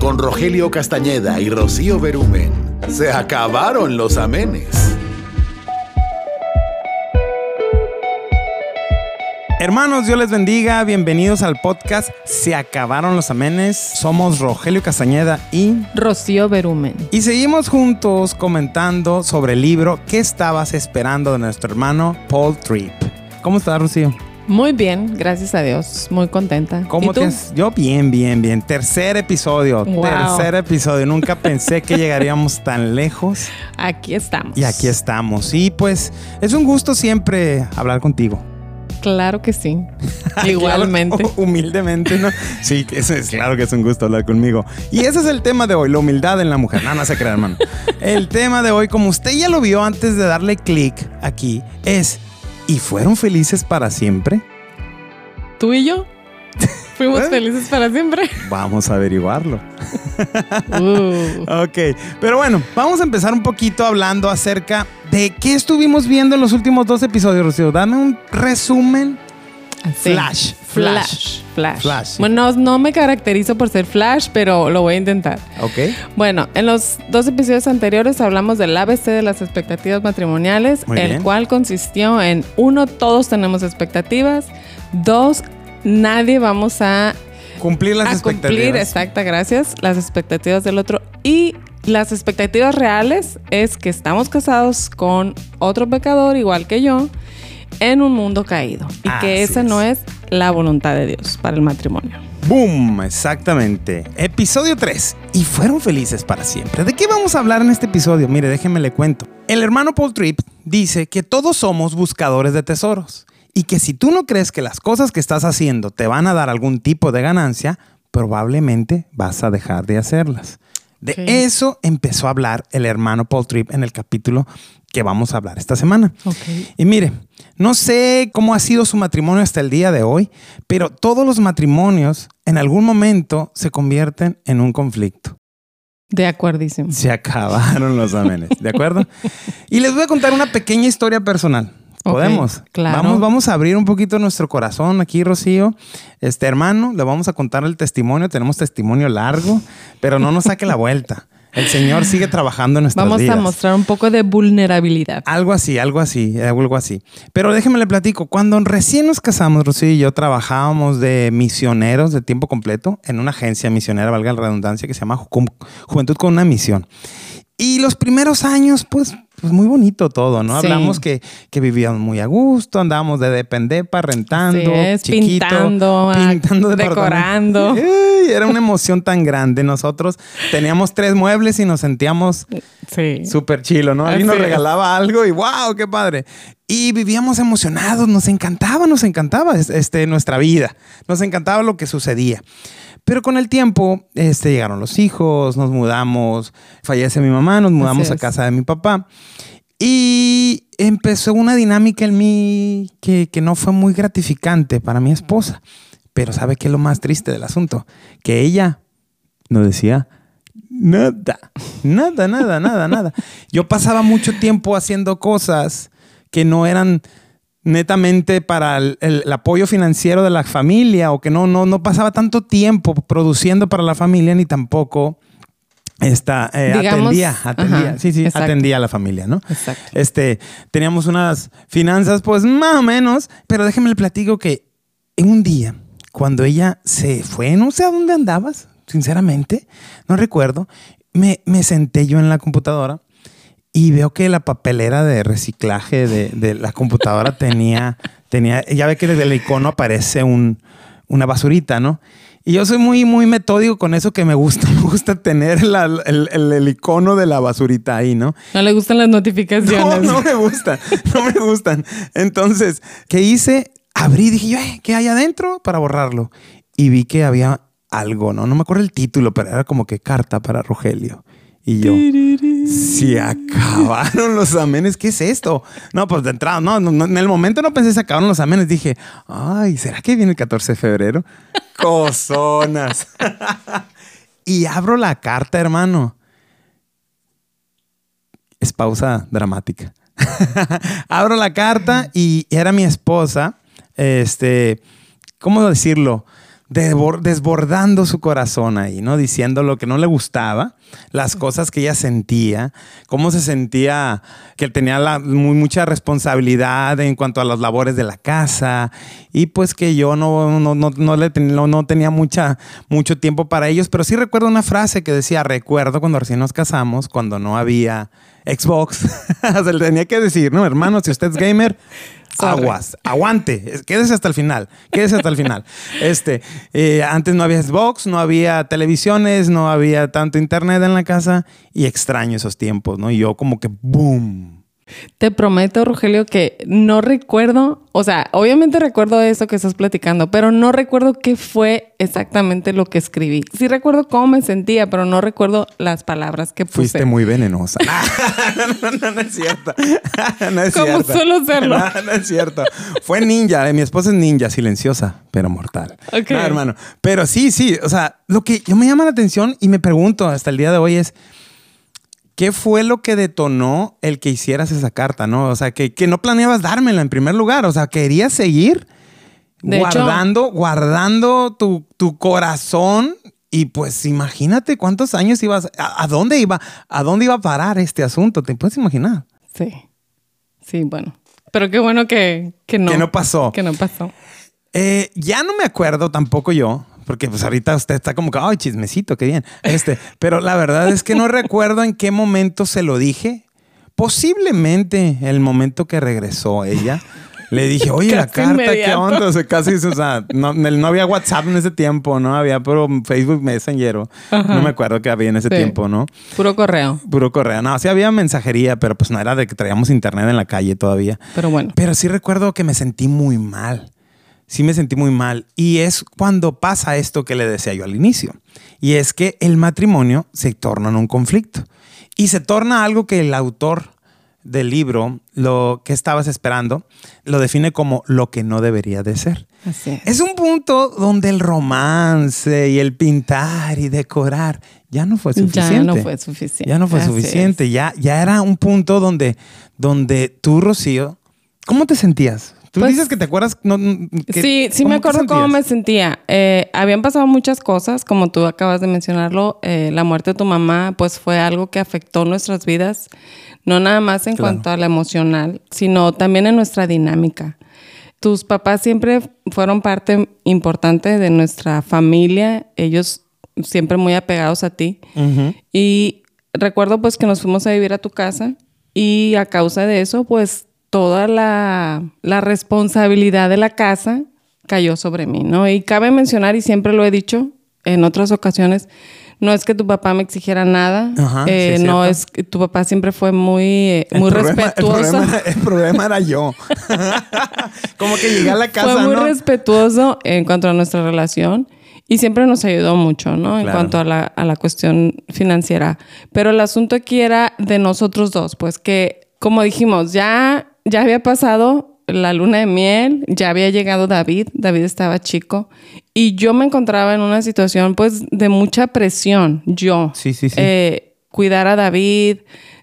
con Rogelio Castañeda y Rocío Berumen. Se acabaron los amenes. Hermanos, Dios les bendiga. Bienvenidos al podcast Se acabaron los amenes. Somos Rogelio Castañeda y Rocío Berumen. Y seguimos juntos comentando sobre el libro ¿Qué estabas esperando de nuestro hermano Paul Tripp? ¿Cómo estás, Rocío? Muy bien, gracias a Dios. Muy contenta. ¿Cómo ¿Y tú? te has- Yo bien, bien, bien. Tercer episodio. Wow. Tercer episodio. Nunca pensé que llegaríamos tan lejos. Aquí estamos. Y aquí estamos. Y pues es un gusto siempre hablar contigo. Claro que sí. Igualmente. Claro, humildemente, ¿no? Sí, eso es claro que es un gusto hablar conmigo. Y ese es el tema de hoy, la humildad en la mujer. No, no se crea, hermano. El tema de hoy, como usted ya lo vio antes de darle clic aquí, es ¿y fueron felices para siempre? ¿Tú y yo? Fuimos ¿Eh? felices para siempre. Vamos a averiguarlo. Uh, Ok, pero bueno, vamos a empezar un poquito hablando acerca de qué estuvimos viendo en los últimos dos episodios, Rocío. Dame un resumen. así. Flash, Flash. Flash. Flash. Bueno, no me caracterizo por ser Flash, pero lo voy a intentar. Ok. Bueno, en los dos episodios anteriores hablamos del ABC de las expectativas matrimoniales, Muy el bien. cual consistió en uno, todos tenemos expectativas, dos, nadie vamos a Cumplir las a expectativas. cumplir, exacta, gracias, las expectativas del otro. Y las expectativas reales es que estamos casados con otro pecador igual que yo en un mundo caído. Y Así que esa es. no es la voluntad de Dios para el matrimonio. Boom, exactamente. Episodio 3. Y fueron felices para siempre. ¿De qué vamos a hablar en este episodio? Mire, déjenme le cuento. El hermano Paul Tripp dice que todos somos buscadores de tesoros y que si tú no crees que las cosas que estás haciendo te van a dar algún tipo de ganancia, probablemente vas a dejar de hacerlas. De eso empezó a hablar el hermano Paul Tripp en el capítulo que vamos a hablar esta semana. Y mire, no sé cómo ha sido su matrimonio hasta el día de hoy, pero todos los matrimonios en algún momento se convierten en un conflicto. De acuerdísimo. Se acabaron los amenes, ¿de acuerdo? Y les voy a contar una pequeña historia personal. Podemos. claro. Vamos, vamos a abrir un poquito nuestro corazón aquí, Rocío. Este hermano, le vamos a contar el testimonio. Tenemos testimonio largo, pero no nos saque la vuelta. El Señor sigue trabajando en nuestras Vamos vidas. a mostrar un poco de vulnerabilidad. Algo así, algo así, algo así. Pero déjeme le platico. Cuando recién nos casamos, Rocío y yo trabajábamos de misioneros de tiempo completo en una agencia misionera, valga la redundancia, que se llama Ju- Juventud con una Misión. Y los primeros años, pues, pues muy bonito todo, ¿no? Sí. Hablamos que, que vivíamos muy a gusto, andábamos de dependepa, rentando, es, chiquito, pintando, ah, pintando decorando. Era una emoción tan grande. Nosotros teníamos tres muebles y nos sentíamos Sí. Súper chilo, ¿no? Alguien nos regalaba algo y wow, qué padre. Y vivíamos emocionados, nos encantaba, nos encantaba es- este, nuestra vida, nos encantaba lo que sucedía. Pero con el tiempo este, llegaron los hijos, nos mudamos, fallece mi mamá, nos mudamos a casa de mi papá. Y empezó una dinámica en mí que, que no fue muy gratificante para mi esposa. Pero ¿sabe qué es lo más triste del asunto? Que ella no decía nada, nada, nada, nada, nada. Yo pasaba mucho tiempo haciendo cosas que no eran netamente para el, el- el apoyo financiero de la familia o que no, no, no pasaba tanto tiempo produciendo para la familia ni tampoco esta, eh, Digamos, atendía, atendía, ajá, sí, sí, exacto. atendía a la familia, ¿no? Exacto. Este, teníamos unas finanzas, pues más o menos, pero déjeme le platico que en un día, cuando ella se fue, no sé a dónde andabas, sinceramente, no recuerdo, me, me senté yo en la computadora y veo que la papelera de reciclaje de, de la computadora tenía, tenía, ya ve que desde el icono aparece un, una basurita, ¿no? Y yo soy muy, muy metódico con eso que me gusta, me gusta tener la- el, el- el icono de la basurita ahí, ¿no? No le gustan las No, notificaciones. no me gustan, no me gustan. Entonces, ¿qué hice? Abrí, dije yo, "Eh, ¿qué hay adentro? Para borrarlo. Y vi que había algo, ¿no? No me acuerdo el título, pero era como que carta para Rogelio. Y yo, se acabaron los amenes, ¿qué es esto? No, pues de entrada, no, en el momento no pensé se acabaron los amenes. Dije, ay, ¿será que viene el 14 de febrero? Cosonas. y abro la carta, hermano. Es pausa dramática. abro la carta y era mi esposa, este, ¿cómo decirlo? Desbordando su corazón ahí, ¿no? Diciendo lo que no le gustaba, las cosas que ella sentía, cómo se sentía que él tenía la- muy, mucha responsabilidad en cuanto a las labores de la casa y pues que yo no, no, no, no le ten- no, no tenía mucha, mucho tiempo para ellos, pero sí recuerdo una frase que decía, recuerdo cuando recién nos casamos, cuando no había Xbox, se le tenía que decir, no, hermano, si usted es gamer, Sorry. aguas, aguante, es- quédese hasta el final, quédese hasta el final. Este, eh, antes no había Xbox, no había televisiones, no había tanto internet en la casa y extraño esos tiempos, ¿no? Y yo como que boom. Te prometo, Rogelio, que no recuerdo, o sea, obviamente recuerdo eso que estás platicando, pero no recuerdo qué fue exactamente lo que escribí. Sí recuerdo cómo me sentía, pero no recuerdo las palabras que puse. Fuiste muy venenosa. no, no, no es cierto. no es Como cierto. suelo serlo. No, no es cierto. Fue ninja. eh, Mi esposa es ninja, silenciosa, pero mortal. Ok. No, hermano. Pero sí, sí. O sea, lo que yo me llama la atención y me pregunto hasta el día de hoy es. ¿Qué fue lo que detonó el que hicieras esa carta, no? O sea, que, que no planeabas dármela en primer lugar. O sea, querías seguir De hecho- guardando, guardando tu, tu corazón. Y pues imagínate cuántos años ibas, a, a dónde iba, a dónde iba a parar este asunto. ¿Te puedes imaginar? Sí. Sí, bueno. Pero qué bueno que, que no. Que no pasó. Que no pasó. Eh, ya no me acuerdo tampoco yo, porque pues ahorita usted está como que, ay, chismecito, qué bien. Este, pero la verdad es que no recuerdo en qué momento se lo dije. Posiblemente el momento que regresó ella. Le dije, oye, la carta, ¿qué inmediato. onda? O sea, casi, o sea, no, no había WhatsApp en ese tiempo, ¿no? Había puro Facebook Messenger. Ajá. No me acuerdo que había en ese Sí. tiempo, ¿no? Puro correo. Puro correo. No, sí había mensajería, pero pues no era de que traíamos internet en la calle todavía. Pero bueno. Pero sí recuerdo que me sentí muy mal. Sí me sentí muy mal. Y es cuando pasa esto que le decía yo al inicio. Y es que el matrimonio se torna en un conflicto. Y se torna algo que el autor del libro, lo que estabas esperando, lo define como lo que no debería de ser. Así es. Es un punto donde el romance y el pintar y decorar ya no fue suficiente. Ya no fue suficiente. Ya no fue Así suficiente. Ya, ya era un punto donde, donde tú, Rocío, ¿cómo te sentías? Tú Pues- dices que te acuerdas. No, que- sí, sí ¿cómo me acuerdo cómo me sentía. Eh, habían pasado muchas cosas, como tú acabas de mencionarlo. Eh, la muerte de tu mamá, pues fue algo que afectó nuestras vidas, no nada más en Claro. cuanto a la emocional, sino también en nuestra dinámica. Tus papás siempre fueron parte importante de nuestra familia, ellos siempre muy apegados a ti. Ujú. Y recuerdo pues que nos fuimos a vivir a tu casa y a causa de eso pues toda la, la responsabilidad de la casa cayó sobre mí, ¿no? Y cabe mencionar, y siempre lo he dicho en otras ocasiones, no es que tu papá me exigiera nada, Ajá, eh, no es que tu papá siempre fue muy, eh, muy problema- respetuoso. El problema, el problema era yo. Como que llegué a la casa, fue muy ¿no? respetuoso en cuanto a nuestra relación y siempre nos ayudó mucho, ¿no? En Claro. cuanto a la, a la cuestión financiera. Pero el asunto aquí era de nosotros dos, pues que, como dijimos, ya, ya había pasado la luna de miel, ya había llegado David, David estaba chico y yo me encontraba en una situación pues de mucha presión, yo. Sí, sí, sí. Eh, cuidar a David,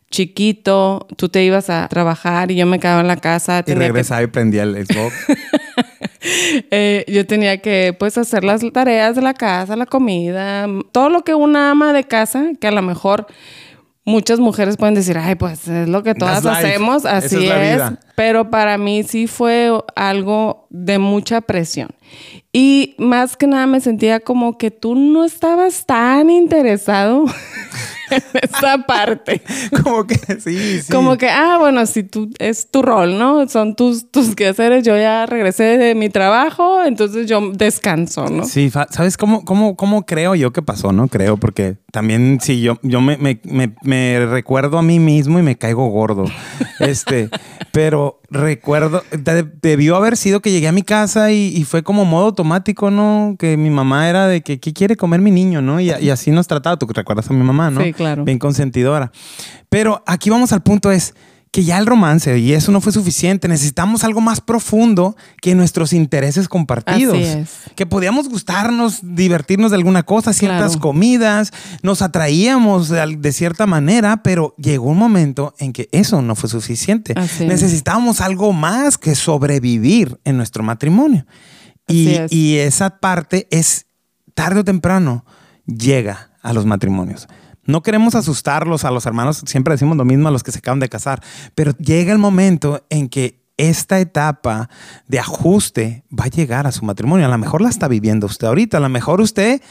chiquito, tú te ibas a trabajar y yo me quedaba en la casa. Y que regresaba y prendía el Xbox. eh, yo tenía que pues hacer las tareas de la casa, la comida, todo lo que una ama de casa, que a lo mejor muchas mujeres pueden decir, ay, pues es lo que todas That's life. hacemos, Esa así es. Pero para mí sí fue algo de mucha presión. Y más que nada me sentía como que tú no estabas tan interesado esa parte. Como que sí, sí. Como que, ah, bueno, si tú es tu rol, ¿no? Son tus, tus quehaceres. Yo ya regresé de mi trabajo, entonces yo descanso, ¿no? Sí, ¿sabes cómo, cómo, cómo creo yo que pasó? No creo, porque también sí, yo, yo me, me- me- me recuerdo a mí mismo y me caigo gordo. Este, pero recuerdo, de- debió haber sido que llegué a mi casa y, y fue como modo automático, ¿no? Que mi mamá era de que, ¿qué quiere comer mi niño, no? Y, y así nos trataba. Tú recuerdas a mi mamá, ¿no? Sí, claro. Bien consentidora. Pero aquí vamos al punto es que ya el romance y eso no fue suficiente. Necesitamos algo más profundo que nuestros intereses compartidos. Así es. Que podíamos gustarnos, divertirnos de alguna cosa, ciertas Claro. comidas, nos atraíamos de, cierta manera, pero llegó un momento en que eso no fue suficiente. Así es. Necesitábamos algo más que sobrevivir en nuestro matrimonio. Y, es. y esa parte es tarde o temprano llega a los matrimonios. No queremos asustarlos a los hermanos, siempre decimos lo mismo a los que se acaban de casar, pero llega el momento en que esta etapa de ajuste va a llegar a su matrimonio. A lo mejor la está viviendo usted ahorita, a lo mejor usted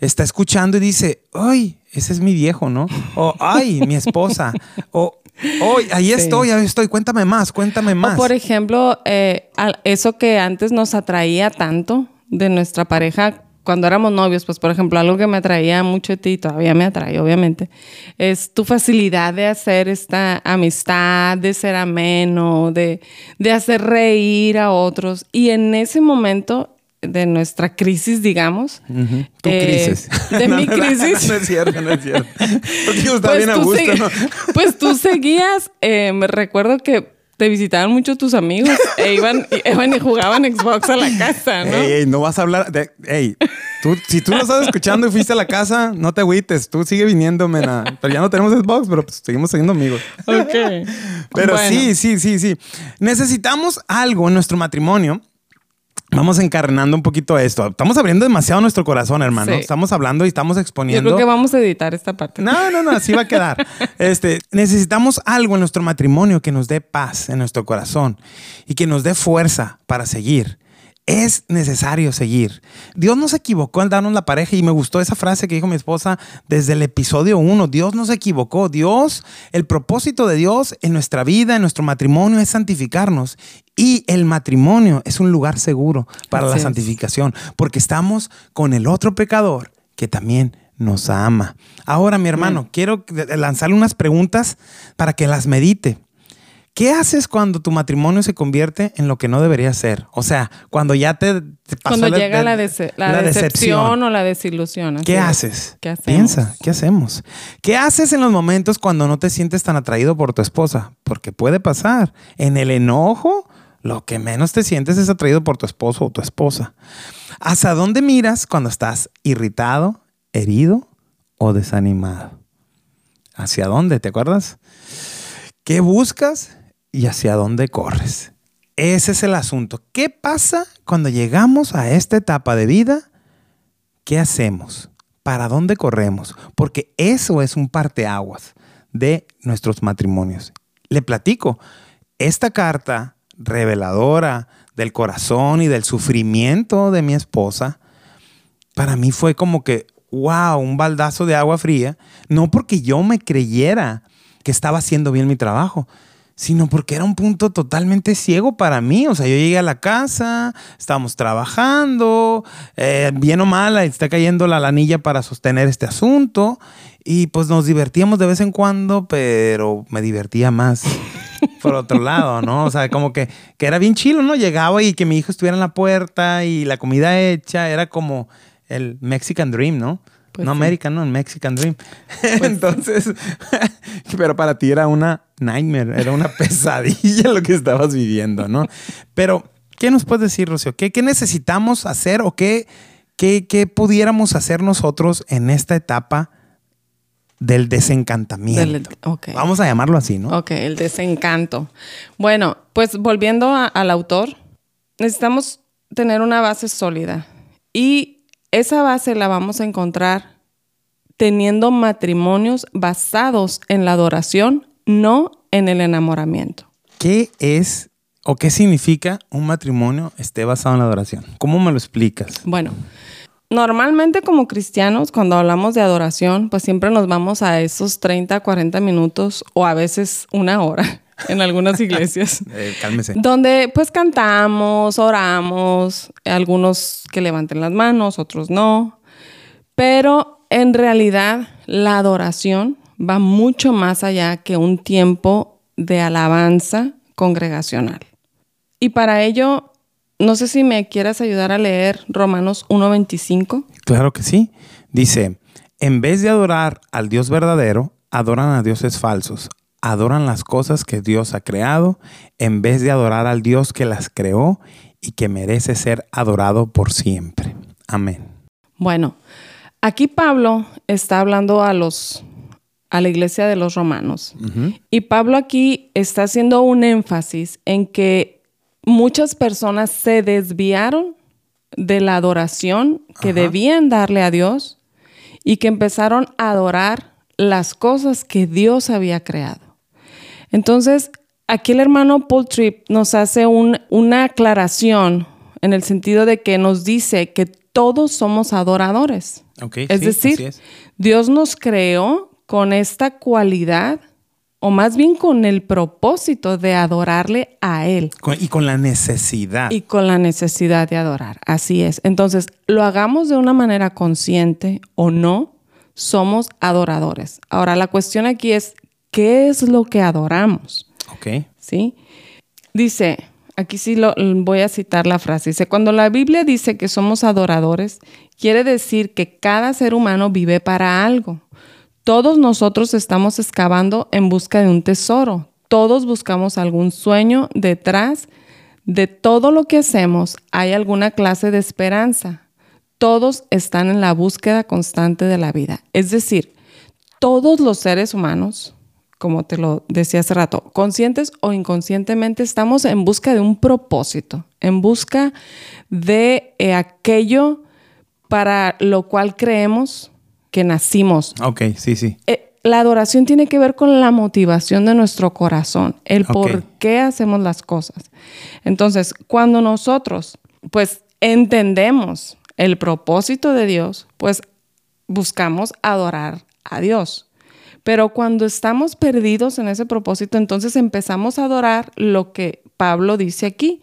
está escuchando y dice, ay, ese es mi viejo, ¿no? O, ay, mi esposa. O, hoy ahí Sí. estoy, ahí estoy, cuéntame más, cuéntame más. O por ejemplo, eh, eso que antes nos atraía tanto de nuestra pareja cuando éramos novios, pues por ejemplo, algo que me atraía mucho de ti, y todavía me atrae, obviamente, es tu facilidad de hacer esta amistad, de ser ameno, de, de hacer reír a otros. Y en ese momento de nuestra crisis, digamos. Tu eh, crisis. de No, mi no, crisis. No, es cierto, no es cierto. Está Pues bien a tú, gusto, segui- ¿no? pues tú seguías, eh, me recuerdo que te visitaban mucho tus amigos e iban, y- iban y jugaban Xbox a la casa, ¿no? Ey, ey, no vas a hablar de. Ey, tú, si tú lo estás escuchando y fuiste a la casa, no te agüites. Tú sigue viniendo, mena. Pero ya no tenemos Xbox, pero pues seguimos siendo amigos. Ok. Pero Bueno, sí, sí, sí, sí. Necesitamos algo en nuestro matrimonio. Vamos encarnando un poquito esto. Estamos abriendo demasiado nuestro corazón, hermano. Sí. Estamos hablando y estamos Yo exponiendo. creo que vamos a editar esta parte. No, no, no, así va a quedar. Este, necesitamos algo en nuestro matrimonio que nos dé paz en nuestro corazón y que nos dé fuerza para seguir. Es necesario seguir. Dios no se equivocó al darnos la pareja y me gustó esa frase que dijo mi esposa desde el episodio 1. Dios no se equivocó. Dios, el propósito de Dios en nuestra vida, en nuestro matrimonio es santificarnos. Y el matrimonio es un lugar seguro para la es. santificación porque estamos con el otro pecador que también nos ama. Ahora, mi hermano, quiero lanzarle unas preguntas para que las medite. ¿Qué haces cuando tu matrimonio se convierte en lo que no debería ser? O sea, cuando ya te, te pasó Cuando llega la, dece- la decepción o la desilusión. ¿Qué es. haces? ¿Qué hacemos? Piensa, ¿qué hacemos? ¿Qué haces en los momentos cuando no te sientes tan atraído por tu esposa? Porque puede pasar. En el enojo, lo que menos te sientes es atraído por tu esposo o tu esposa. ¿Hacia dónde miras cuando estás irritado, herido o desanimado? ¿Hacia dónde? ¿Te acuerdas? ¿Qué buscas y hacia dónde corres? Ese es el asunto. ¿Qué pasa cuando llegamos a esta etapa de vida? ¿Qué hacemos? ¿Para dónde corremos? Porque eso es un parteaguas de nuestros matrimonios. Le platico, esta carta reveladora del corazón y del sufrimiento de mi esposa, para mí fue como que, wow, un baldazo de agua fría, no porque yo me creyera que estaba haciendo bien mi trabajo, sino porque era un punto totalmente ciego para mí. O sea, yo llegué a la casa, estábamos trabajando, eh, bien o mal, está cayendo la lanilla para sostener este asunto. Y pues nos divertíamos de vez en cuando, pero me divertía más por otro lado, ¿no? O sea, como que, que era bien chilo, ¿no? Llegaba y que mi hijo estuviera en la puerta y la comida hecha, era como el Mexican Dream, ¿no? Pues no sí. American, no, Mexican Dream. Entonces, pero para ti era una nightmare, era una pesadilla lo que estabas viviendo, ¿no? Pero, ¿qué nos puedes decir, Rocío? ¿Qué, qué necesitamos hacer o qué, qué, qué pudiéramos hacer nosotros en esta etapa del desencantamiento? Del-. Vamos a llamarlo así, ¿no? Ok, el desencanto. Bueno, pues volviendo a- al autor, necesitamos tener una base sólida. Y esa base la vamos a encontrar teniendo matrimonios basados en la adoración, no en el enamoramiento. ¿Qué es o qué significa un matrimonio esté basado en la adoración? ¿Cómo me lo explicas? Bueno, normalmente como cristianos, cuando hablamos de adoración, pues siempre nos vamos a esos 30, 40 minutos o a veces una hora en algunas iglesias. Eh, cálmese. Donde pues cantamos, oramos, algunos que levanten las manos, otros no. Pero en realidad la adoración va mucho más allá que un tiempo de alabanza congregacional. Y para ello, no sé si me quieras ayudar a leer Romanos 1.25. Claro que sí. Dice, en vez de adorar al Dios verdadero, adoran a dioses falsos. Adoran las cosas que Dios ha creado en vez de adorar al Dios que las creó y que merece ser adorado por siempre. Amén. Bueno, aquí Pablo está hablando a los a la iglesia de los romanos. Y Pablo aquí está haciendo un énfasis en que muchas personas se desviaron de la adoración que Ajá. debían darle a Dios y que empezaron a adorar las cosas que Dios había creado. Entonces, aquí el hermano Paul Tripp nos hace un- una aclaración en el sentido de que nos dice que todos somos adoradores. Ok, es sí, decir, es. Dios nos creó con esta cualidad, o más bien con el propósito de adorarle a Él Con- y con la necesidad. y con la necesidad de adorar. Así es. Entonces, lo hagamos de una manera consciente o no, somos adoradores. Ahora, la cuestión aquí es, ¿qué es lo que adoramos? ok. ¿Sí? Dice, aquí sí lo, voy a citar la frase. Dice, cuando la Biblia dice que somos adoradores, quiere decir que cada ser humano vive para algo. Todos nosotros estamos excavando en busca de un tesoro. Todos buscamos algún sueño detrás de todo lo que hacemos. Hay alguna clase de esperanza. Todos están en la búsqueda constante de la vida. Es decir, todos los seres humanos, como te lo decía hace rato, conscientes o inconscientemente, estamos en busca de un propósito, en busca de eh, aquello para lo cual creemos que nacimos. Ok, sí, sí. Eh, la adoración tiene que ver con la motivación de nuestro corazón, el por qué hacemos las cosas. Entonces, cuando nosotros, pues, entendemos el propósito de Dios, pues buscamos adorar a Dios. Pero cuando estamos perdidos en ese propósito, entonces empezamos a adorar lo que Pablo dice aquí,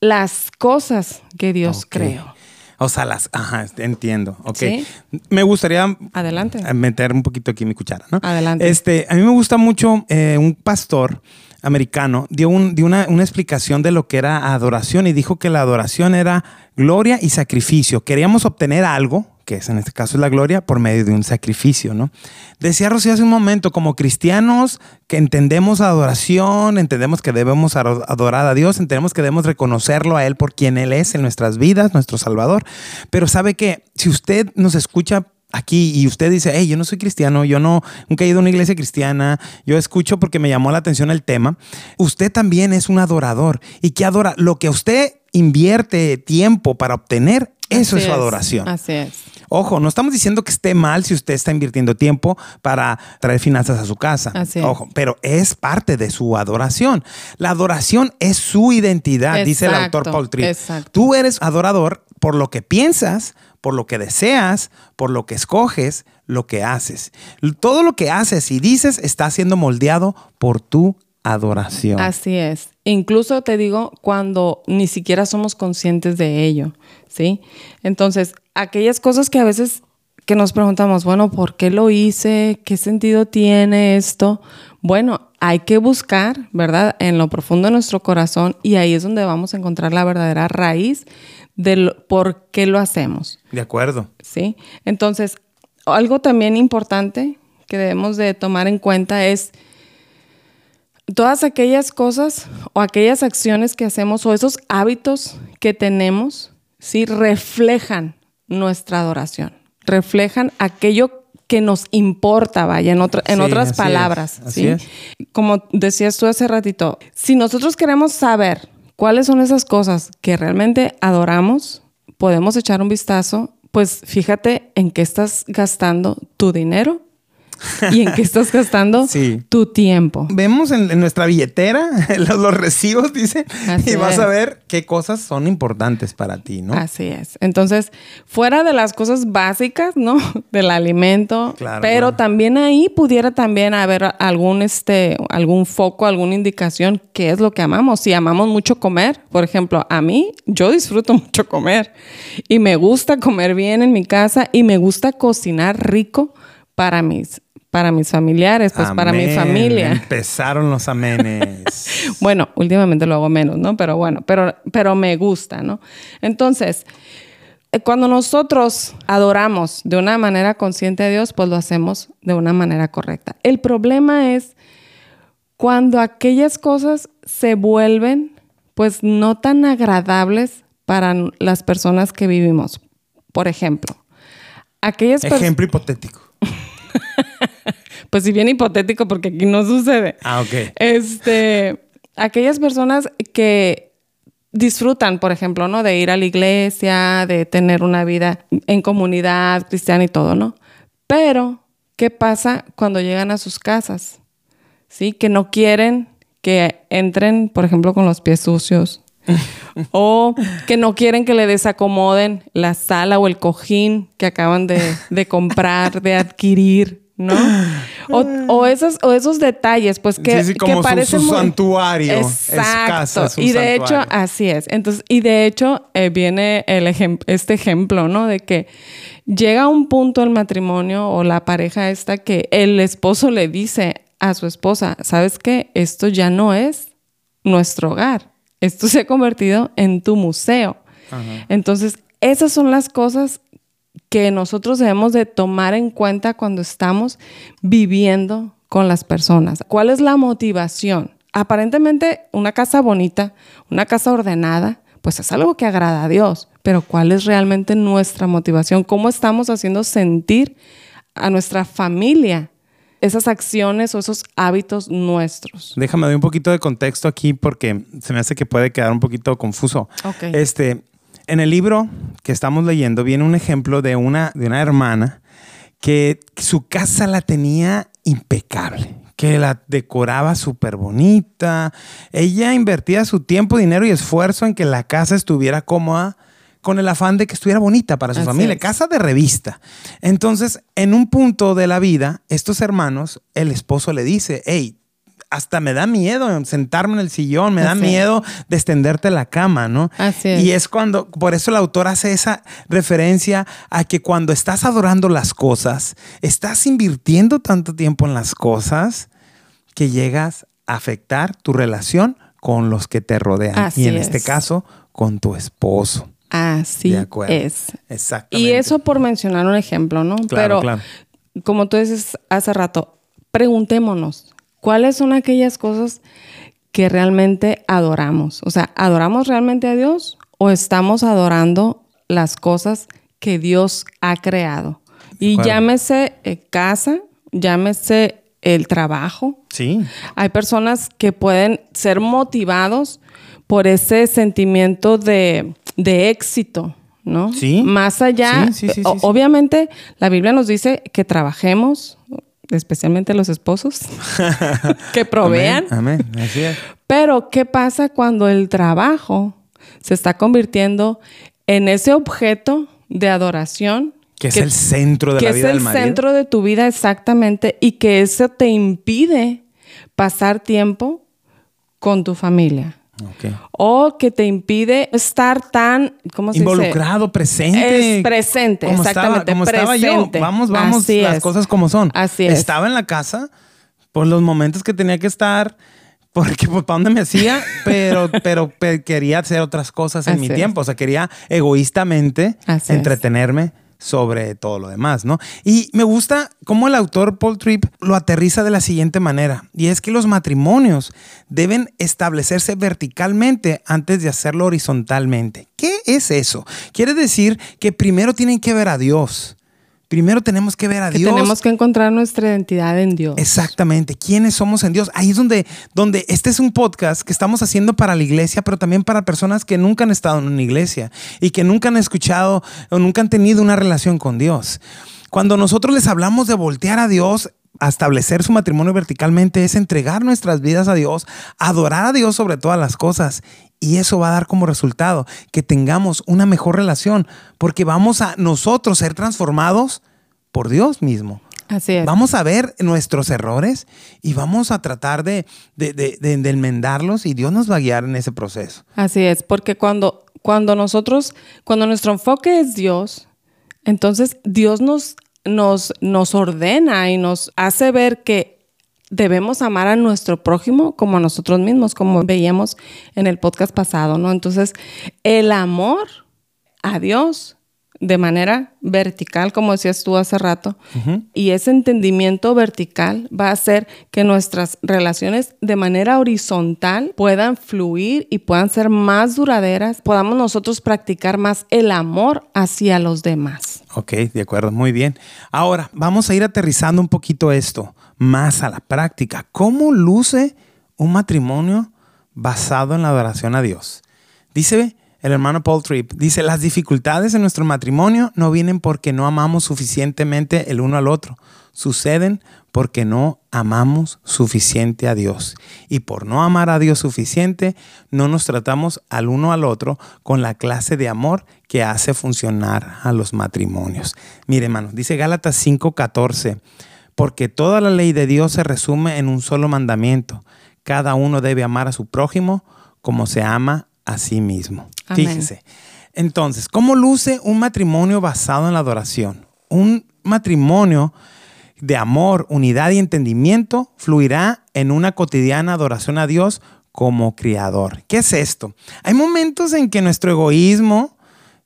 las cosas que Dios creó. O sea, las. Ajá, entiendo. Ok. Sí. Me gustaría Adelante. meter un poquito aquí mi cuchara, ¿no? Adelante. Este, a mí me gusta mucho eh, un pastor americano dio, un- dio una, una explicación de lo que era adoración y dijo que la adoración era gloria y sacrificio. Queríamos obtener algo, que es en este caso la gloria, por medio de un sacrificio, ¿no? Decía Rocío hace un momento, como cristianos que entendemos adoración, entendemos que debemos ado- adorar a Dios, entendemos que debemos reconocerlo a Él por quien Él es en nuestras vidas, nuestro Salvador. Pero sabe que si usted nos escucha aquí y usted dice, hey, yo no soy cristiano, yo no, nunca he ido a una iglesia cristiana, yo escucho porque me llamó la atención el tema, usted también es un adorador. ¿Y qué adora? Lo que usted invierte tiempo para obtener, eso Así es su adoración. Así es. Ojo, no estamos diciendo que esté mal si usted está invirtiendo tiempo para traer finanzas a su casa. Así es. Ojo, pero es parte de su adoración. La adoración es su identidad, dice el autor Paul Tripp. exacto. Tú eres adorador por lo que piensas, por lo que deseas, por lo que escoges, lo que haces. Todo lo que haces y dices está siendo moldeado por tu adoración. Así es. Incluso te digo cuando ni siquiera somos conscientes de ello, ¿sí? Entonces, aquellas cosas que a veces que nos preguntamos, bueno, ¿por qué lo hice? ¿Qué sentido tiene esto? Bueno, hay que buscar, ¿verdad? En lo profundo de nuestro corazón y ahí es donde vamos a encontrar la verdadera raíz del por qué lo hacemos. De acuerdo. ¿sí? Entonces, algo también importante que debemos de tomar en cuenta es todas aquellas cosas o aquellas acciones que hacemos o esos hábitos que tenemos, ¿sí? Reflejan nuestra adoración, reflejan aquello que nos importa, vaya, en, otra- en Sí, otras así es, palabras, así ¿sí? es. Como decías tú hace ratito, si nosotros queremos saber cuáles son esas cosas que realmente adoramos, podemos echar un vistazo, pues fíjate en qué estás gastando tu dinero y en qué estás gastando Sí. tu tiempo. Vemos en, en nuestra billetera los, los recibos, dice, Así y vas es. a ver qué cosas son importantes para ti, ¿no? Así es. Entonces, fuera de las cosas básicas, ¿no? Del alimento, Claro, pero claro. también ahí pudiera también haber algún este algún foco, alguna indicación qué es lo que amamos. Si amamos mucho comer, por ejemplo, a mí yo disfruto mucho comer y me gusta comer bien en mi casa y me gusta cocinar rico para mis para mis familiares, pues para mi familia. Empezaron los amenes. Bueno, últimamente lo hago menos, ¿no? Pero bueno, pero, pero me gusta, ¿no? Entonces, eh, cuando nosotros adoramos de una manera consciente a Dios, pues lo hacemos de una manera correcta. El problema es cuando aquellas cosas se vuelven, pues no tan agradables para las personas que vivimos. Por ejemplo, aquellas personas... Ejemplo hipotético. Pues si bien hipotético, porque aquí no sucede. Ah, ok. Este, aquellas personas que disfrutan, por ejemplo, ¿no? De ir a la iglesia, de tener una vida en comunidad cristiana y todo, ¿no? Pero, ¿qué pasa cuando llegan a sus casas? ¿Sí? Que no quieren que entren, por ejemplo, con los pies sucios. o que no quieren que le desacomoden la sala o el cojín que acaban de, de comprar, de adquirir. ¿no? O, esos, o esos detalles, pues que, sí, como parecen su, santuario. Exacto. y de hecho, así es. Entonces, y de hecho, eh, viene el este ejemplo, ¿no? De que llega un punto el matrimonio o la pareja esta que el esposo le dice a su esposa, ¿sabes qué? Esto ya no es nuestro hogar. Esto se ha convertido en tu museo. Entonces, esas son las cosas que nosotros debemos de tomar en cuenta cuando estamos viviendo con las personas. ¿Cuál es la motivación? Aparentemente una casa bonita, una casa ordenada, pues es algo que agrada a Dios, pero ¿cuál es realmente nuestra motivación? ¿Cómo estamos haciendo sentir a nuestra familia esas acciones o esos hábitos nuestros? Déjame dar un poquito de contexto aquí porque se me hace que puede quedar un poquito confuso. Este, en el libro que estamos leyendo viene un ejemplo de una, de una hermana que su casa la tenía impecable, que la decoraba súper bonita. Ella invertía su tiempo, dinero y esfuerzo en que la casa estuviera cómoda con el afán de que estuviera bonita para su familia, casa de revista. Entonces, en un punto de la vida, estos hermanos, el esposo le dice, hey, hasta me da miedo sentarme en el sillón, me da miedo de extenderte la cama, ¿no? Así es. Y es cuando, por eso el autor hace esa referencia a que cuando estás adorando las cosas, estás invirtiendo tanto tiempo en las cosas que llegas a afectar tu relación con los que te rodean. y en este caso, con tu esposo. Así es. Exactamente. Y eso por mencionar un ejemplo, ¿no? Claro, Pero, como tú dices hace rato, preguntémonos, ¿Cuáles son aquellas cosas que realmente adoramos? O sea, ¿adoramos realmente a Dios o estamos adorando las cosas que Dios ha creado? Y llámese eh, casa, llámese el trabajo. Sí. Hay personas que pueden ser motivados por ese sentimiento de, éxito, ¿no? Sí. Más allá, obviamente la Biblia nos dice que trabajemos, especialmente los esposos, que provean. Amén, Así es. Pero, ¿qué pasa cuando el trabajo se está convirtiendo en ese objeto de adoración? Que es el centro de la vida del marido. es el centro de tu vida exactamente y que eso te impide pasar tiempo con tu familia. O que te impide estar tan, ¿cómo se Involucrado, presente. Es presente, como exactamente. Estaba, como estaba yo. Vamos, vamos, las cosas como son. Así es. Estaba en la casa por los momentos que tenía que estar, porque pues para dónde me hacía, pero, pero quería hacer otras cosas en mi tiempo. O sea, quería egoístamente entretenerme sobre todo lo demás, ¿no? Y me gusta cómo el autor Paul Tripp lo aterriza de la siguiente manera, y es que los matrimonios deben establecerse verticalmente antes de hacerlo horizontalmente. ¿Qué es eso? Quiere decir que primero tienen que ver a Dios. Primero tenemos que ver a Dios. Tenemos que encontrar nuestra identidad en Dios. Exactamente. ¿Quiénes somos en Dios? Ahí es donde, donde este es un podcast que estamos haciendo para la iglesia, pero también para personas que nunca han estado en una iglesia y que nunca han escuchado o nunca han tenido una relación con Dios. Cuando nosotros les hablamos de voltear a Dios, a establecer su matrimonio verticalmente, es entregar nuestras vidas a Dios, adorar a Dios sobre todas las cosas y eso va a dar como resultado que tengamos una mejor relación, porque vamos a nosotros ser transformados por Dios mismo. Así es. Vamos a ver nuestros errores y vamos a tratar de, de, enmendarlos y Dios nos va a guiar en ese proceso. Así es, porque cuando, cuando nosotros, cuando nuestro enfoque es Dios, entonces Dios nos, nos, nos ordena y nos hace ver que debemos amar a nuestro prójimo como a nosotros mismos, como veíamos en el podcast pasado, ¿no? Entonces, el amor a Dios de manera vertical, como decías tú hace rato, y ese entendimiento vertical va a hacer que nuestras relaciones de manera horizontal puedan fluir y puedan ser más duraderas, podamos nosotros practicar más el amor hacia los demás. Ok, de acuerdo, muy bien. Ahora, vamos a ir aterrizando un poquito esto más a la práctica. ¿Cómo luce un matrimonio basado en la adoración a Dios? Dice el hermano Paul Tripp, dice, las dificultades en nuestro matrimonio no vienen porque no amamos suficientemente el uno al otro, suceden porque no amamos suficiente a Dios. Y por no amar a Dios suficiente, no nos tratamos al uno al otro con la clase de amor que hace funcionar a los matrimonios. Mire, hermano, dice Gálatas 5:14, porque toda la ley de Dios se resume en un solo mandamiento. Cada uno debe amar a su prójimo como se ama a sí mismo. Amén. Fíjese. Entonces, ¿cómo luce un matrimonio basado en la adoración? Un matrimonio de amor, unidad y entendimiento fluirá en una cotidiana adoración a Dios como criador. ¿Qué es esto? Hay momentos en que nuestro egoísmo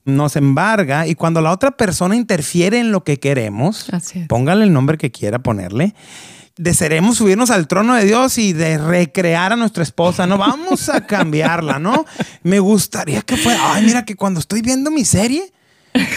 nos embarga y cuando la otra persona interfiere en lo que queremos, póngale el nombre que quiera ponerle, desearemos subirnos al trono de Dios y de recrear a nuestra esposa, ¿no? Vamos a cambiarla, ¿no? Me gustaría que fuera, ay, mira que cuando estoy viendo mi serie,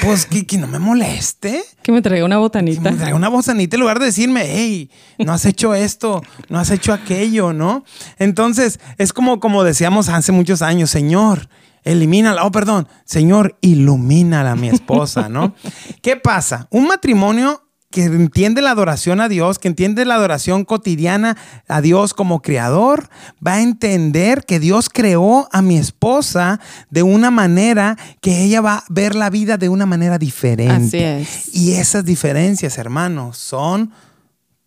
pues que, que no me moleste. Que me traiga una Que botanita. me traiga una bozanita en lugar de decirme, hey, no has hecho esto, no has hecho aquello, ¿no? Entonces, es como, como decíamos hace muchos años, Señor, elimínala, oh, perdón, Señor, ilumínala a mi esposa, ¿no? ¿Qué pasa? Un matrimonio que entiende la adoración a Dios, que entiende la adoración cotidiana a Dios como creador, va a entender que Dios creó a mi esposa de una manera que ella va a ver la vida de una manera diferente. Así es. Y esas diferencias, hermanos, son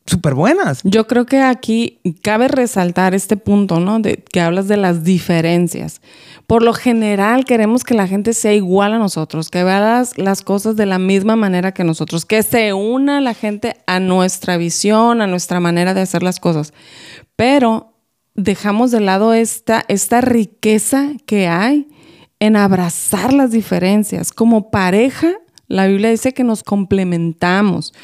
súper buenas. Yo creo que aquí cabe resaltar este punto, ¿no? De que hablas de las diferencias. Por lo general queremos que la gente sea igual a nosotros, que vea las, cosas de la misma manera que nosotros, que se una la gente a nuestra visión, a nuestra manera de hacer las cosas. Pero dejamos de lado esta, esta riqueza que hay en abrazar las diferencias. Como pareja, la Biblia dice que nos complementamos.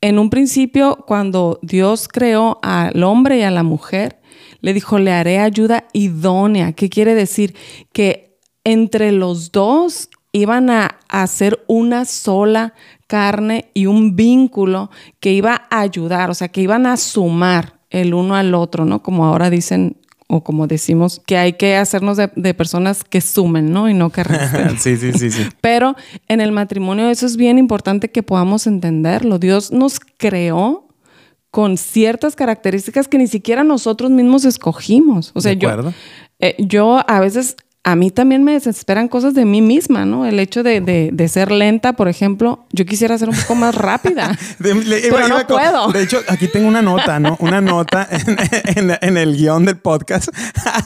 En un principio, cuando Dios creó al hombre y a la mujer, le dijo, le haré ayuda idónea. ¿Qué quiere decir? Que entre los dos iban a hacer una sola carne y un vínculo que iba a ayudar, o sea, que iban a sumar el uno al otro, ¿no? Como ahora dicen o como decimos, que hay que hacernos de, de personas que sumen, ¿no? Y no que resten. sí, sí, sí, sí. Pero en el matrimonio eso es bien importante que podamos entenderlo. Dios nos creó con ciertas características que ni siquiera nosotros mismos escogimos. O sea, yo, eh, yo a veces, a mí también me desesperan cosas de mí misma, ¿no? El hecho de, de- de ser lenta, por ejemplo, yo quisiera ser un poco más rápida. De- le- Pero no puedo. De hecho, aquí tengo una nota, ¿no? Una nota en, en- en el guion del podcast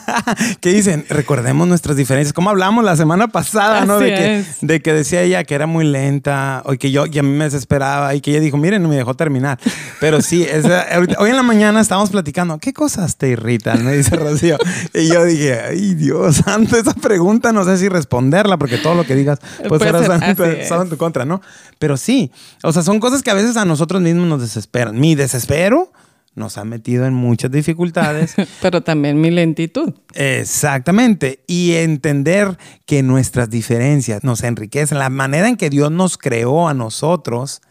que dicen, recordemos nuestras diferencias. Como hablamos la semana pasada, ¿no? Así De que, es. de que decía ella que era muy lenta o que yo, y a mí me desesperaba y que ella dijo, miren, no me dejó terminar. Pero sí, esa- ahorita- hoy en la mañana estábamos platicando, ¿qué cosas te irritan? Me dice Rocío. Y yo dije, ay, Dios santo, esa pregunta no sé si responderla porque todo lo que digas pues Puede ser, estaba en tu contra, ¿no? Pero sí, o sea, son cosas que a veces a nosotros mismos nos desesperan. Mi desespero nos ha metido en muchas dificultades. Pero también mi lentitud. Exactamente. Y entender que nuestras diferencias nos enriquecen. La manera en que Dios nos creó a nosotros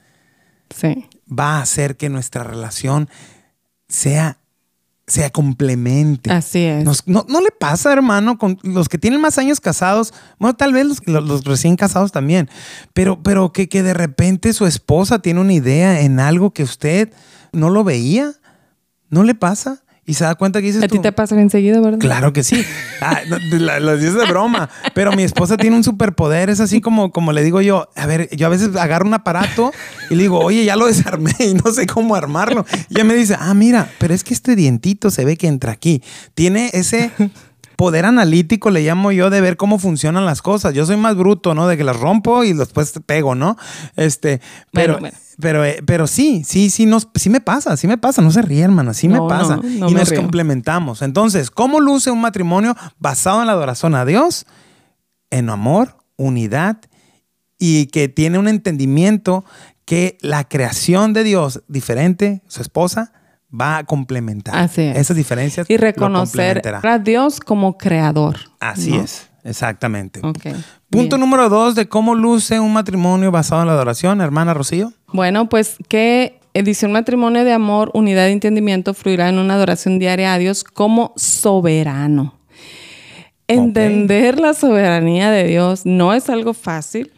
Sí. va a hacer que nuestra relación sea, sea complemente. Así es. Nos- no, no le pasa, hermano, con los que tienen más años casados, bueno, tal vez los, los- los recién casados también, pero, pero que, que de repente su esposa tiene una idea en algo que usted no lo veía, ¿no le pasa? Y se da cuenta que dices A ti te pasa bien seguido, ¿verdad? Claro que sí. Ah, no, de la- Lo dices de broma. Pero mi esposa tiene un superpoder. Es así como, como le digo yo. A ver, yo a veces agarro un aparato y le digo, oye, ya lo desarmé y no sé cómo armarlo. Y ella me dice, ah, mira, pero es que este dientito se ve que entra aquí. Tiene ese poder analítico, le llamo yo, de ver cómo funcionan las cosas. Yo soy más bruto, ¿no? De que las rompo y después te pego, ¿no? Este, pero, Bueno, bueno. pero, eh, pero sí, sí, sí, nos, sí me pasa, sí me pasa. No se ríe, hermana, sí me pasa. no, no y me nos río. complementamos. Entonces, ¿cómo luce un matrimonio basado en la adoración a Dios? En amor, unidad y que tiene un entendimiento que la creación de Dios diferente, su esposa, va a complementar. Así es. Esas diferencias. Y reconocer a Dios como creador. Así ¿no? es, exactamente. Punto bien. número dos de cómo luce un matrimonio basado en la adoración, hermana Rocío. Bueno, pues que dice un matrimonio de amor, unidad de entendimiento fluirá en una adoración diaria a Dios como soberano. Entender la soberanía de Dios no es algo fácil,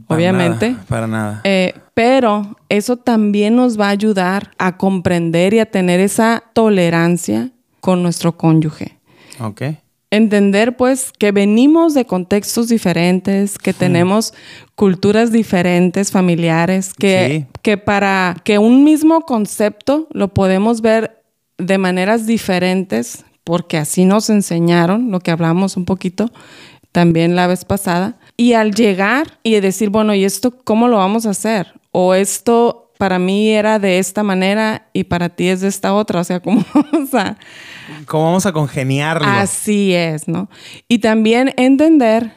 Para obviamente. nada, para nada. Eh, pero eso también nos va a ayudar a comprender y a tener esa tolerancia con nuestro cónyuge. ok. Entender pues que venimos de contextos diferentes, que tenemos culturas diferentes, familiares, que, Sí. que para que un mismo concepto lo podemos ver de maneras diferentes, porque así nos enseñaron, lo que hablamos un poquito también la vez pasada, y al llegar y decir, bueno, ¿y esto cómo lo vamos a hacer? O esto para mí era de esta manera y para ti es de esta otra, o sea, ¿cómo vamos a...? ¿Cómo vamos a congeniarlo? Así es, ¿no? Y también entender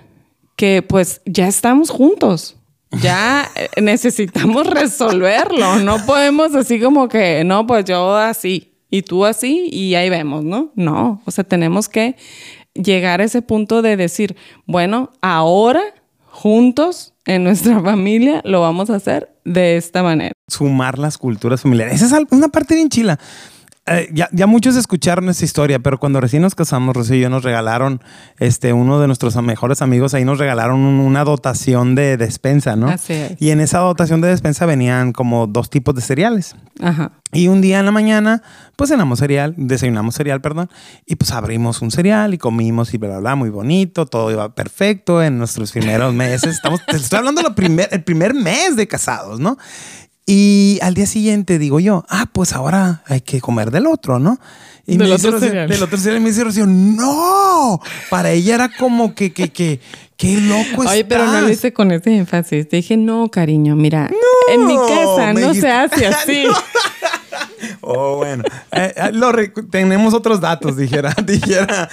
que pues ya estamos juntos. Ya eh, necesitamos resolverlo. No podemos así como que, no, pues yo así y tú así y ahí vemos, ¿no? No, o sea, tenemos que llegar a ese punto de decir, bueno, ahora juntos en nuestra familia lo vamos a hacer de esta manera. Sumar las culturas familiares. Esa es una parte bien chila. Eh, ya, ya muchos escucharon esta historia, pero cuando recién nos casamos, Rocío y yo nos regalaron, este, uno de nuestros mejores amigos ahí nos regalaron un- una dotación de despensa, ¿no? Así es. Y en esa dotación de despensa venían como dos tipos de cereales. Ajá. Y un día en la mañana, pues cenamos cereal, desayunamos cereal, perdón, y pues abrimos un cereal y comimos y bla, bla, bla, muy bonito, todo iba perfecto en nuestros primeros meses. Estamos, te estoy hablando del primer, el primer mes de casados, ¿no? Y al día siguiente digo yo, ah, pues ahora hay que comer del otro, ¿no? Y Del me dice otro cereal. Del otro cereal y me dice Rocío, no, para ella era como que, que, que, qué loco Oye, pero no lo estás". hice con ese énfasis. Te dije, no, cariño, mira, en mi casa no dijiste- se hace así. Oh, bueno. Eh, eh, lo tenemos otros datos, dijera, dijera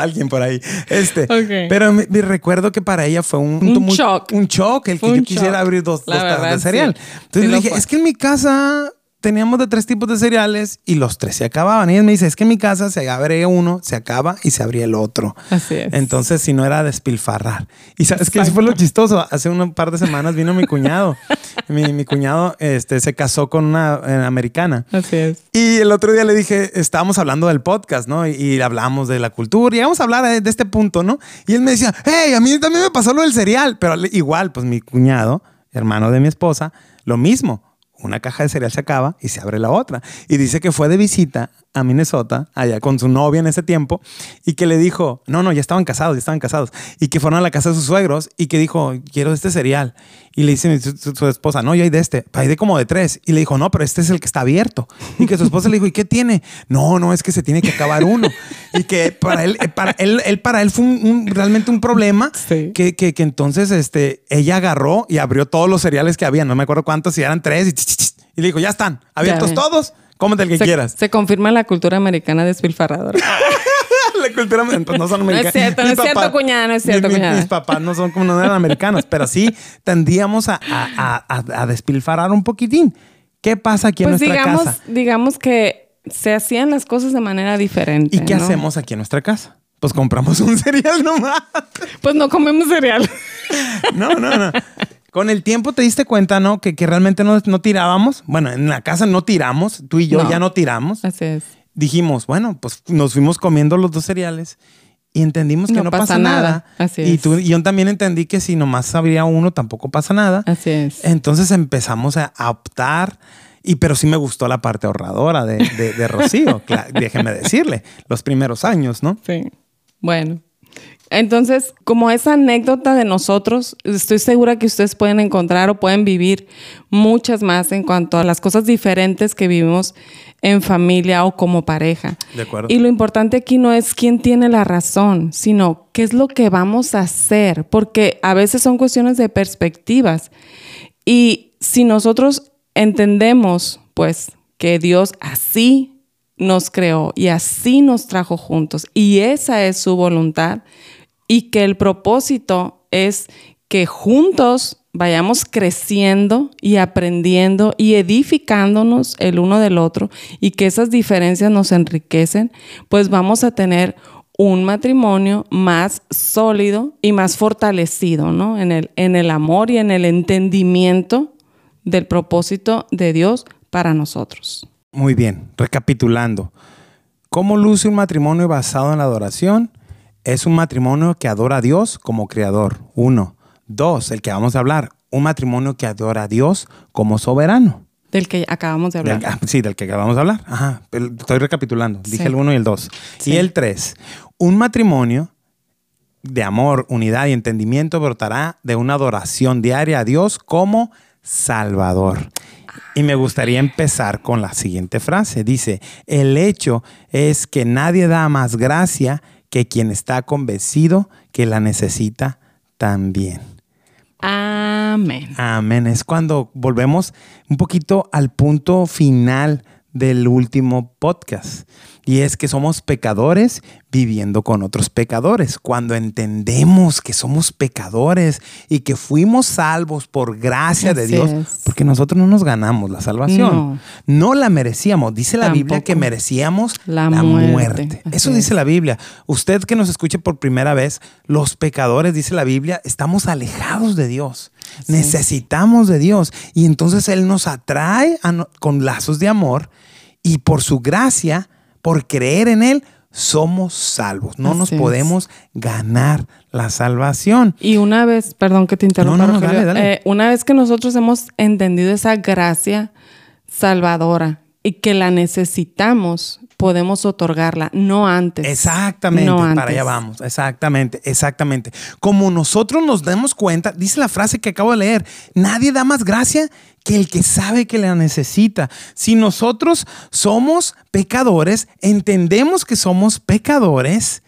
alguien por ahí. Este, Ok. Pero me, me recuerdo que para ella fue un, Un muy- shock. Un shock el que Fue yo un quisiera shock. abrir dos, dos tazas verdad, de cereal. sí. Entonces Sí le dije, fue. es que en mi casa teníamos de tres tipos de cereales y los tres se acababan. Y ella me dice, es que en mi casa se abre uno, se acaba y se abría el otro. Así es. Entonces, si no era despilfarrar. Y sabes que eso fue lo chistoso. Hace un par de semanas vino mi cuñado. Mi, mi cuñado este, se casó con una eh, americana. Así es. Y el otro día le dije, estábamos hablando del podcast, ¿no? Y, y hablamos de la cultura, y vamos a hablar de, de este punto, ¿no? Y él me decía, hey, a mí también me pasó lo del cereal, pero igual, pues mi cuñado, hermano de mi esposa, lo mismo. Una caja de cereal se acaba y se abre la otra. Y dice que fue de visita a Minnesota, allá con su novia en ese tiempo, y que le dijo, no, no, ya estaban casados, ya estaban casados, y que fueron a la casa de sus suegros y que dijo, quiero este cereal. Y le dice su, su- su esposa, no, yo hay de este, hay de como de tres. Y le dijo, no, pero este es el que está abierto. Y que su esposa le dijo, ¿y qué tiene? No, no, es que se tiene que acabar uno. Y que para él, eh, para él, él para él fue un- un- realmente un problema Sí. que, que, que entonces este, ella agarró y abrió todos los cereales que había, no me acuerdo cuántos, si eran tres, y, y le dijo, ya están, abiertos todos, cómete el que Se, quieras. se confirma la cultura americana despilfarradora. La cultura pues no son No es americanos. no es cierto, cuñada, no es cierto, mi- cuñada. Mis papás no son como no eran americanos, pero sí tendíamos a, a, a- a despilfarrar un poquitín. ¿Qué pasa aquí en Pues nuestra digamos, casa? digamos que se hacían las cosas de manera diferente. ¿Y qué ¿no? hacemos aquí en nuestra casa? Pues compramos un cereal nomás. Pues no comemos cereal. No, no, no. Con el tiempo te diste cuenta, ¿no? Que, que realmente no, no tirábamos. Bueno, en la casa no tiramos. Tú y yo No. ya no tiramos. Así es. Dijimos, bueno, pues nos fuimos comiendo los dos cereales y entendimos que no, No pasa, pasa nada. nada. Así y es. tú y yo también entendí que si nomás habría uno tampoco pasa nada. Así es. Entonces empezamos a, optar. Y pero sí me gustó la parte ahorradora de, de, de Rocío, déjeme decirle, los primeros años, ¿no? Sí. Bueno. Entonces, como esa anécdota de nosotros, estoy segura que ustedes pueden encontrar o pueden vivir muchas más en cuanto a las cosas diferentes que vivimos en familia o como pareja. De acuerdo. Y lo importante aquí no es quién tiene la razón, sino qué es lo que vamos a hacer, porque a veces son cuestiones de perspectivas. Y si nosotros entendemos, pues, que Dios así nos creó y así nos trajo juntos y esa es su voluntad y que el propósito es que juntos vayamos creciendo y aprendiendo y edificándonos el uno del otro y que esas diferencias nos enriquecen, pues vamos a tener un matrimonio más sólido y más fortalecido, ¿no? En el, en el amor y en el entendimiento del propósito de Dios para nosotros. Muy bien, recapitulando. ¿Cómo luce un matrimonio basado en la adoración? Es un matrimonio que adora a Dios como creador. Uno. Dos, el que vamos a hablar, un matrimonio que adora a Dios como soberano. Del que acabamos de hablar. Del- ah, sí, del que acabamos de hablar. Ajá, estoy recapitulando. Dije Sí. el uno y el dos. Sí. Y el tres, un matrimonio de amor, unidad y entendimiento brotará de una adoración diaria a Dios como Salvador. Y me gustaría empezar con la siguiente frase. Dice, el hecho es que nadie da más gracia que quien está convencido que la necesita también. Amén. Amén. Es cuando volvemos un poquito al punto final del último podcast. Y es que somos pecadores viviendo con otros pecadores. Cuando entendemos que somos pecadores y que fuimos salvos por gracia de Así Dios, es. porque nosotros no nos ganamos la salvación. No. No, la merecíamos. Dice la Biblia Tampoco. que merecíamos La la, muerte. muerte. Así Eso es. dice la Biblia. Usted que nos escuche por primera vez, los pecadores, dice la Biblia, estamos alejados de Dios. Sí. Necesitamos de Dios. Y entonces Él nos atrae no- con lazos de amor y por su gracia, por creer en Él, somos salvos. No nos es. podemos ganar la salvación. Y una vez, perdón que te interrumpa, No, no, no, Rogelio, dale, dale. eh, una vez que nosotros hemos entendido esa gracia salvadora y que la necesitamos, podemos otorgarla, no antes. Exactamente, No para antes. allá vamos. Exactamente, exactamente. Como nosotros nos damos cuenta, dice la frase que acabo de leer, nadie da más gracia que el que sabe que la necesita. Si nosotros somos pecadores, entendemos que somos pecadores,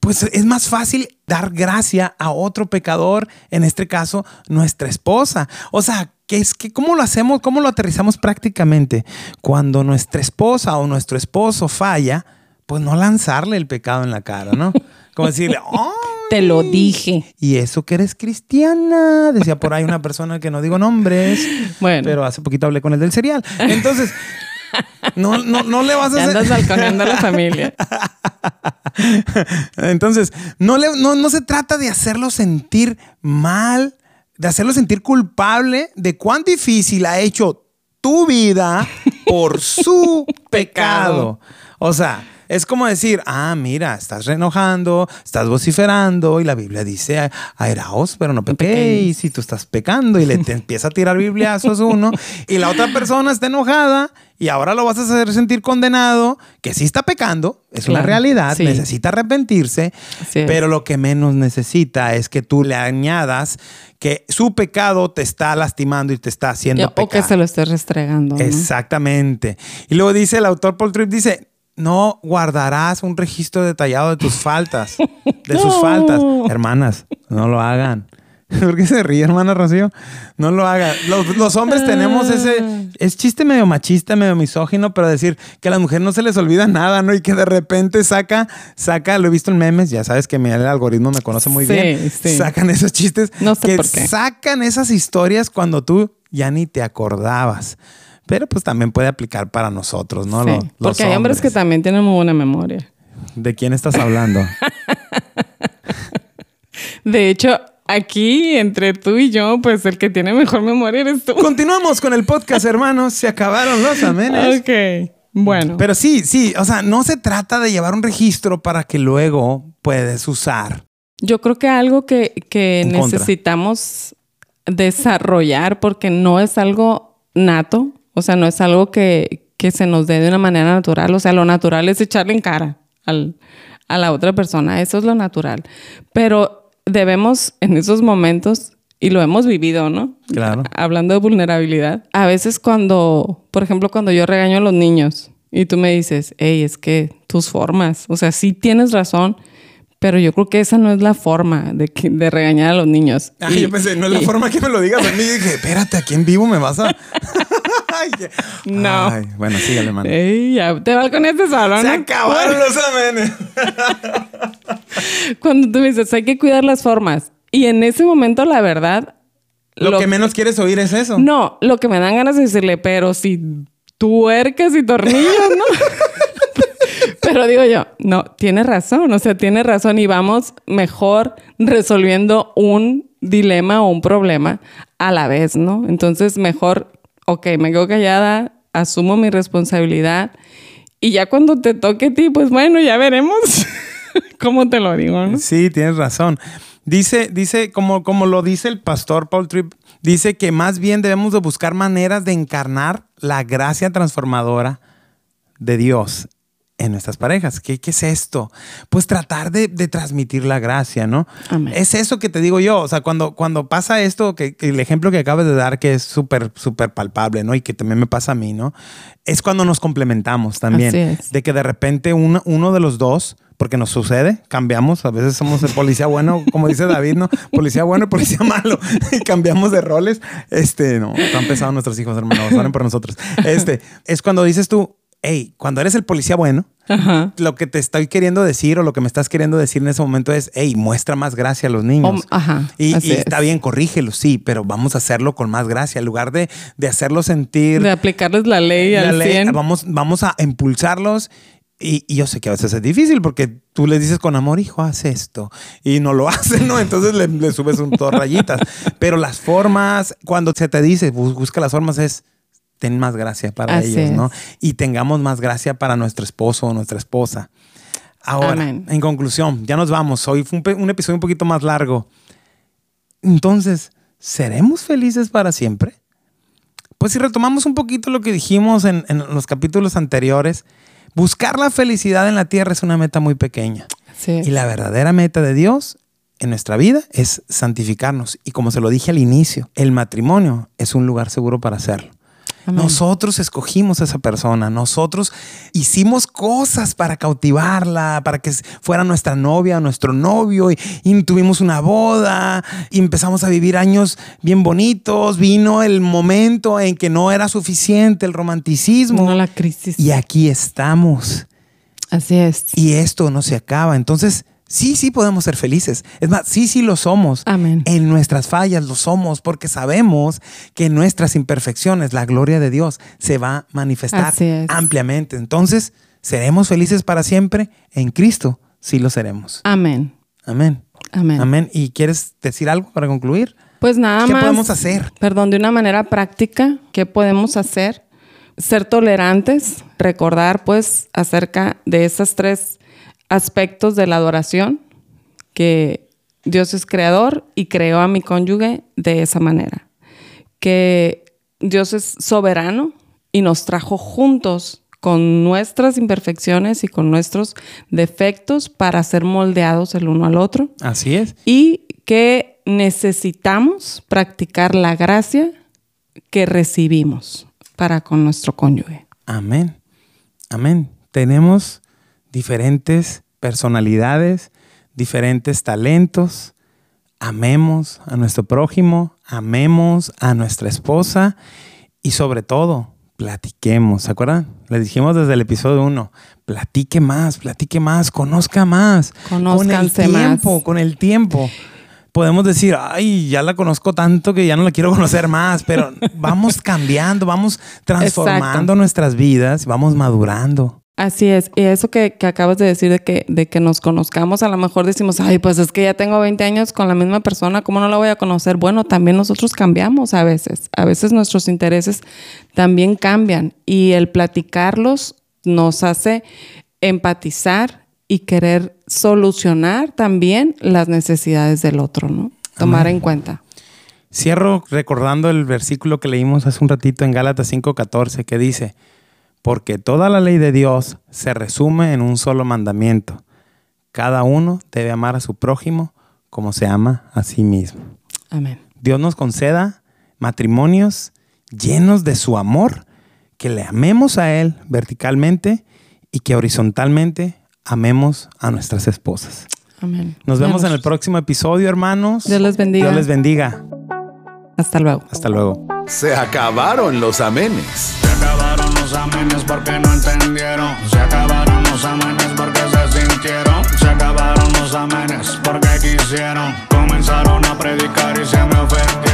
pues es más fácil dar gracia a otro pecador, en este caso, nuestra esposa. O sea, ¿qué es que cómo lo hacemos, cómo lo aterrizamos prácticamente? Cuando nuestra esposa o nuestro esposo falla, pues no lanzarle el pecado en la cara, ¿no? Como decirle, ¡ay! Te lo dije. Y eso que eres cristiana, decía por ahí una persona que no digo nombres, Bueno. pero hace poquito hablé con el del cereal. Entonces, no, no, no le vas a hacer... andas balconeando a la familia. Entonces, no, le- no, no se trata de hacerlo sentir mal, de hacerlo sentir culpable de cuán difícil ha hecho tu vida por su pecado. O sea, es como decir, ah, mira, estás enojando, estás vociferando y la Biblia dice, airaos, pero no pequéis y tú estás pecando y le te empieza a tirar bibliazos uno y la otra persona está enojada y ahora lo vas a hacer sentir condenado, que sí está pecando, es una realidad, sí. necesita arrepentirse, pero lo que menos necesita es que tú le añadas que su pecado te está lastimando y te está haciendo o que pecar. se lo estés restregando. ¿no? Exactamente. Y luego dice el autor Paul Tripp, dice, no guardarás un registro detallado de tus faltas, de sus No. faltas. Hermanas, no lo hagan. ¿Por qué se ríe, hermana Rocío? No lo hagan. Los, los hombres tenemos ese... Es chiste medio machista, medio misógino, pero decir que a las mujeres no se les olvida nada, ¿no? Y que de repente saca, saca, lo he visto en memes, ya sabes que el algoritmo me conoce muy Sí, bien. sí. Sacan esos chistes No sé que por qué. sacan esas historias cuando tú ya ni te acordabas. Pero pues también puede aplicar para nosotros, ¿no? Sí, los Porque hay hombres que también tienen muy buena memoria. ¿De quién estás hablando? De hecho, aquí entre tú y yo, pues el que tiene mejor memoria eres tú. Continuamos con el podcast, hermanos. Se acabaron los amenes. Ok. Bueno. Pero sí, sí, o sea, no se trata de llevar un registro para que luego puedes usar. Yo creo que algo que, que necesitamos desarrollar, porque no es algo nato, o sea, no es algo que, que se nos dé de una manera natural. O sea, lo natural es echarle en cara al- a la otra persona. Eso es lo natural. Pero debemos en esos momentos, y lo hemos vivido, ¿no? Claro. Hablando de vulnerabilidad. A veces cuando, por ejemplo, cuando yo regaño a los niños y tú me dices, hey, es que tus formas, o sea, sí tienes razón, pero yo creo que esa no es la forma de, que- de regañar a los niños. Ah, Y- yo pensé, no es la forma que me lo digas a mí. Y dije, espérate, aquí en vivo me vas a. Ay, No. Ay, bueno, sígale, mano. Ey, ya te balconeaste solo, Se ¿no? acabaron los amenes. Cuando tú me dices, hay que cuidar las formas. Y en ese momento, la verdad... Lo, que menos quieres oír es eso. No, lo que me dan ganas de decirle, pero si tuercas y tornillos, ¿no? pero digo yo, no, tiene razón, o sea, tiene razón y vamos mejor resolviendo un dilema o un problema a la vez, ¿no? Entonces, mejor, ok, me quedo callada, asumo mi responsabilidad y ya cuando te toque a ti, pues bueno, ya veremos. ¿Cómo te lo digo? no? Sí, tienes razón. Dice, dice, como, como lo dice el pastor Paul Tripp, dice que más bien debemos de buscar maneras de encarnar la gracia transformadora de Dios en nuestras parejas. ¿Qué, qué es esto? Pues tratar de, de transmitir la gracia, ¿no? Amén. Es eso que te digo yo. O sea, cuando, cuando pasa esto, que, que el ejemplo que acabas de dar, que es súper, súper palpable, ¿no? Y que también me pasa a mí, ¿no? Es cuando nos complementamos también. De que de repente uno, uno de los dos, porque nos sucede, cambiamos. A veces somos el policía bueno, como dice David, ¿no? Policía bueno y policía malo. Y cambiamos de roles. Este, no, están pesados nuestros hijos, hermanos. Oren por nosotros. Este, es cuando dices tú, hey, cuando eres el policía bueno, Ajá. lo que te estoy queriendo decir o lo que me estás queriendo decir en ese momento es, hey, muestra más gracia a los niños. Ajá, Y, está bien, corrígelos, sí, pero vamos a hacerlo con más gracia. En lugar de, de hacerlo sentir De aplicarles la ley la al ley, 100. vamos, vamos a impulsarlos. Y, y yo sé que a veces es difícil porque tú les dices con amor, hijo, haz esto. Y no lo hacen, ¿no? Entonces le, le subes un dos rayitas. Pero las formas, cuando se te dice, bus- busca las formas, es ten más gracia para Así ellos, ¿no? es. Y tengamos más gracia para nuestro esposo o nuestra esposa. Ahora, Amén. en conclusión, ya nos vamos. Hoy fue un episodio un poquito más largo. Entonces, ¿seremos felices para siempre? Pues si retomamos un poquito lo que dijimos en, en los capítulos anteriores, buscar la felicidad en la tierra es una meta muy pequeña. Sí. Y la verdadera meta de Dios en nuestra vida es santificarnos. Y como se lo dije al inicio, el matrimonio es un lugar seguro para hacerlo. Amén. Nosotros escogimos a esa persona, nosotros hicimos cosas para cautivarla, para que fuera nuestra novia, nuestro novio, y, y tuvimos una boda, y empezamos a vivir años bien bonitos, vino el momento en que no era suficiente el romanticismo, No la crisis. y aquí estamos, Así es. y esto no se acaba, entonces... Sí, sí podemos ser felices. Es más, sí, sí lo somos. Amén. En nuestras fallas lo somos porque sabemos que en nuestras imperfecciones la gloria de Dios se va a manifestar ampliamente. Entonces, ¿seremos felices para siempre? En Cristo sí lo seremos. Amén. Amén. Amén. Amén. ¿Y quieres decir algo para concluir? Pues nada ¿Qué más. podemos hacer? Perdón, de una manera práctica, ¿qué podemos hacer? Ser tolerantes, recordar pues acerca de esos tres aspectos de la adoración, que Dios es creador y creó a mi cónyuge de esa manera, que Dios es soberano y nos trajo juntos con nuestras imperfecciones y con nuestros defectos para ser moldeados el uno al otro Así es. y que necesitamos practicar la gracia que recibimos para con nuestro cónyuge. Amén. Amén. Tenemos diferentes personalidades, diferentes talentos. Amemos a nuestro prójimo, amemos a nuestra esposa y sobre todo, platiquemos. ¿Se acuerdan? Les dijimos desde el episodio 1, platique más, platique más, conozca más. con el Conózcanse más. tiempo, con el tiempo. Podemos decir, ay, ya la conozco tanto que ya no la quiero conocer más, pero vamos cambiando, vamos transformando Exacto. nuestras vidas, vamos madurando. Así es, y eso que, que acabas de decir de que, de que nos conozcamos, a lo mejor decimos, ay, pues es que ya tengo 20 años con la misma persona, ¿cómo no la voy a conocer? Bueno, también nosotros cambiamos a veces, a veces nuestros intereses también cambian y el platicarlos nos hace empatizar y querer solucionar también las necesidades del otro, ¿no? Tomar en cuenta. Cierro recordando el versículo que leímos hace un ratito en Gálatas 5:14 que dice, porque toda la ley de Dios se resume en un solo mandamiento. Cada uno debe amar a su prójimo como se ama a sí mismo. Amén. Dios nos conceda matrimonios llenos de su amor, que le amemos a Él verticalmente y que horizontalmente amemos a nuestras esposas. Amén. Nos vemos en el próximo episodio, hermanos. Dios les bendiga. Dios les bendiga. Hasta luego. Hasta luego. Se acabaron los amenes. Los amenes porque no entendieron. Se acabaron los amenes porque se sintieron. Se acabaron los amenes porque quisieron. Comenzaron a predicar y se me ofendieron.